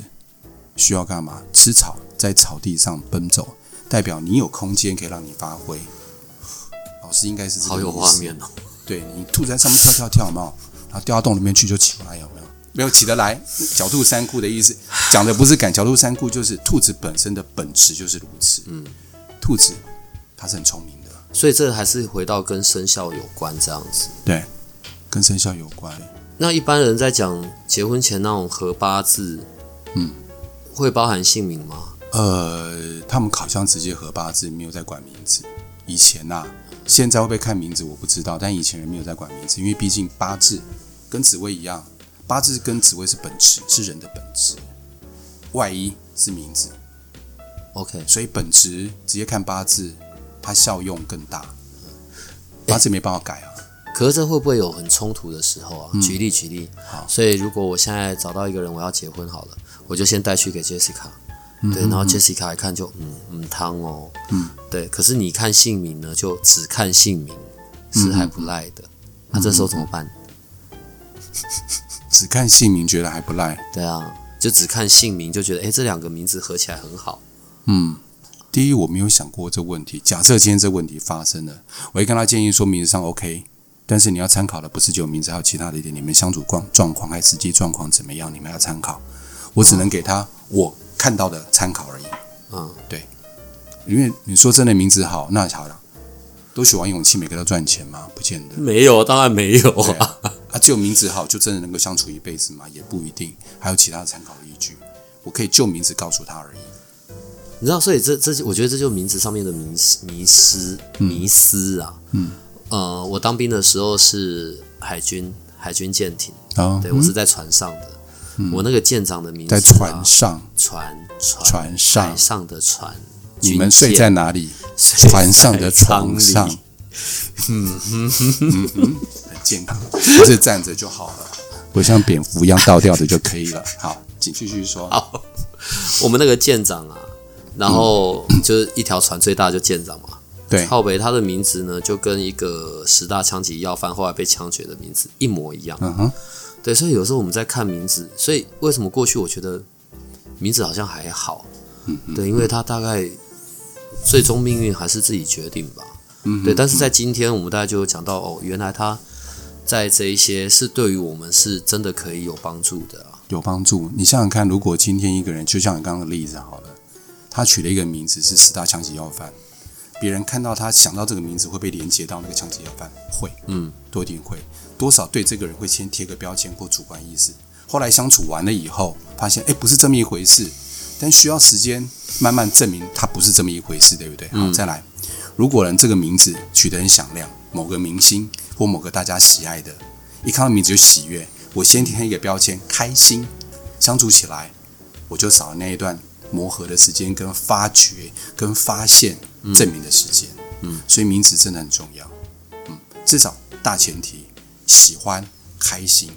需要干嘛？吃草，在草地上奔走，代表你有空间可以让你发挥。老师应该是这个
好有画面哦。
对你兔子在上面跳跳跳，有没有？然后掉到洞里面去就起不来，有没有？没有起得来。狡兔三窟的意思讲的不是赶狡兔三窟，就是兔子本身的本质就是如此。嗯，兔子它是很聪明的，
所以这还是回到跟生肖有关这样子。
对，跟生肖有关。
那一般人在讲结婚前那种合八字，
嗯，
会包含姓名吗？
呃，他们好像直接合八字，没有在管名字。以前呐、现在会不会看名字我不知道，但以前人没有在管名字，因为毕竟八字跟紫薇一样，八字跟紫薇是本质，是人的本质，外衣是名字
，OK，
所以本质直接看八字，它效用更大。八字没办法改啊，
可是这会不会有很冲突的时候啊？举例举例，
嗯好。
所以如果我现在找到一个人，我要结婚好了，我就先带去给 Jessica，、对，
嗯
然后 Jessica 一看就嗯嗯汤哦，嗯，对，可是你看姓名呢，就只看姓名，是还不赖的，那、这时候怎么办？
只看姓名觉得还不赖。
对啊，就只看姓名就觉得，哎，这两个名字合起来很好，
嗯，第一我没有想过这问题。假设今天这问题发生了，我会跟他建议说名字上 OK，但是你要参考的不是只有名字，还有其他的一点，你们相处状状况还有实际状况怎么样，你们要参考。我只能给他我看到的参考而已。
嗯，
对，因为你说真的名字好，那好了，都喜欢勇气，每个都赚钱吗？不见得。
没有，当然没有啊。
啊，啊，只有名字好就真的能够相处一辈子吗？也不一定，还有其他的参考依据。我可以就名字告诉他而已。
你知道，所以这这，我觉得这就是名字上面的迷失迷失迷失啊。嗯，呃，我当兵的时候是海军海军舰艇，
啊，
对我是在船上的。我那个舰长的名字、啊、
在船上，
船船
船上
海上的船，
你们睡在哪里？船上的床上，嗯哼，很健康，不是站着就好了，不像蝙蝠一样倒吊着就可以了。好，请继续说。
好，我们那个舰长啊，然后就是一条船最大就舰长嘛。
对，
浩北他的名字呢，就跟一个十大枪击要犯后来被枪决的名字一模一样。
嗯哼，
对，所以有时候我们在看名字，所以为什么过去我觉得名字好像还好，
嗯
对，因为他大概最终命运还是自己决定吧，
嗯
对。但是在今天，我们大家就讲到哦，原来他在这一些是对于我们是真的可以有帮助的啊。
有帮助。你想想看，如果今天一个人，就像你刚刚的例子好了，他取了一个名字是十大枪击要犯，别人看到他想到这个名字会被连接到那个枪击要犯，会，
嗯，
多一定会，多少对这个人会先贴个标签或主观意识。后来相处完了以后，发现哎不是这么一回事，但需要时间慢慢证明它不是这么一回事，对不对？好，再来，如果人这个名字取得很响亮，某个明星或某个大家喜爱的，一看到名字就喜悦，我先贴一个标签，开心，相处起来，我就少了那一段磨合的时间、跟发掘、跟发现、证明的时间。嗯，所以名字真的很重要。嗯，至少大前提喜欢、开心。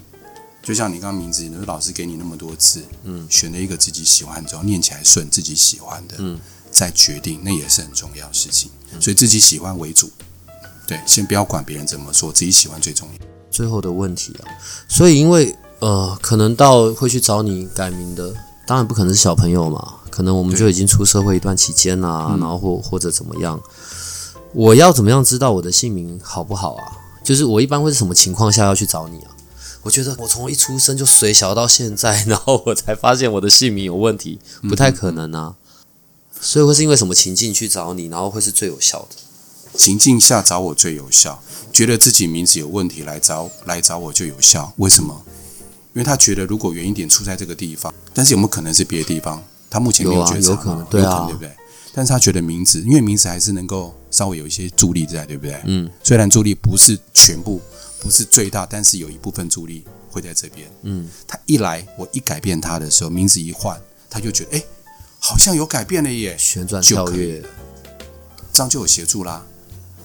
就像你刚刚名字，你说老师给你那么多字，嗯，选了一个自己喜欢之后，念起来顺，自己喜欢的，嗯，再决定，那也是很重要的事情。所以自己喜欢为主，对，先不要管别人怎么说，自己喜欢最重要。
最后的问题啊，所以因为呃，可能到会去找你改名的，当然不可能是小朋友嘛，可能我们就已经出社会一段期间啦、然后或或者怎么样，我要怎么样知道我的姓名好不好啊？就是我一般会是什么情况下要去找你啊？我觉得我从一出生就水小到现在，然后我才发现我的姓名有问题，不太可能啊。所以会是因为什么情境去找你，然后会是最有效的？
情境下找我最有效，觉得自己名字有问题来找来找我就有效。为什么？因为他觉得如果远一点出在这个地方，但是有没有可能是别的地方？他目前没
有啊
觉察嘛
有可能对啊
有可能对不对？但是他觉得名字，因为名字还是能够稍微有一些助力在，对不对？
嗯，
虽然助力不是全部，不是最大，但是有一部分助力会在这边。
嗯，
他一来，我一改变他的时候，名字一换，他就觉得哎，好像有改变了耶，
旋转跳跃，
这样就有协助啦。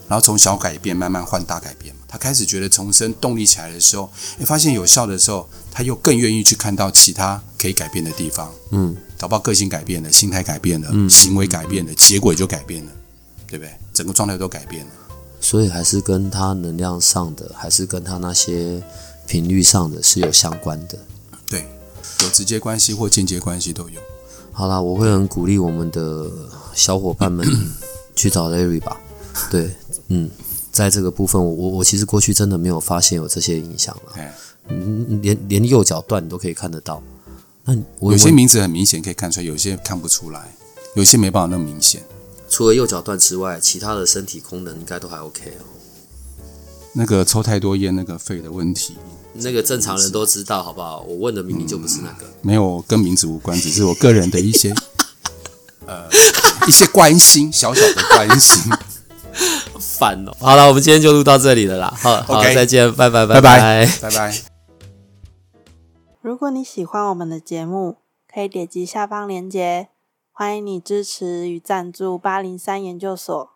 然后从小改变慢慢换大改变嘛。他开始觉得重生动力起来的时候，诶，发现有效的时候，他又更愿意去看到其他可以改变的地方。
嗯，
搞不好个性改变了，心态改变了，行为改变了，结果也就改变了，对不对？整个状态都改变了。
所以还是跟他能量上的，还是跟他那些频率上的是有相关的。
对，有直接关系或间接关系都有。
好啦，我会很鼓励我们的小伙伴们 去找 Larry 吧。对，嗯，在这个部分，我我我其实过去真的没有发现有这些影响了。
哎，
嗯，连连右脚断你都可以看得到。那
有些名字很明显可以看出来，有些看不出来，有些没办法那么明显。
除了右脚断之外，其他的身体功能应该都还 OK 哦。
那个抽太多烟，那个肺的问题，
那个正常人都知道，好不好？我问的明明就不是那个。
没有跟名字无关，只是我个人的一些 呃一些关心，小小的关心。
烦哦。好了，我们今天就录到这里了啦。好，好
，OK
再见，拜拜，
拜
拜
拜，拜拜。
如果你喜欢我们的节目，可以点击下方链接，欢迎你支持与赞助八零三研究所。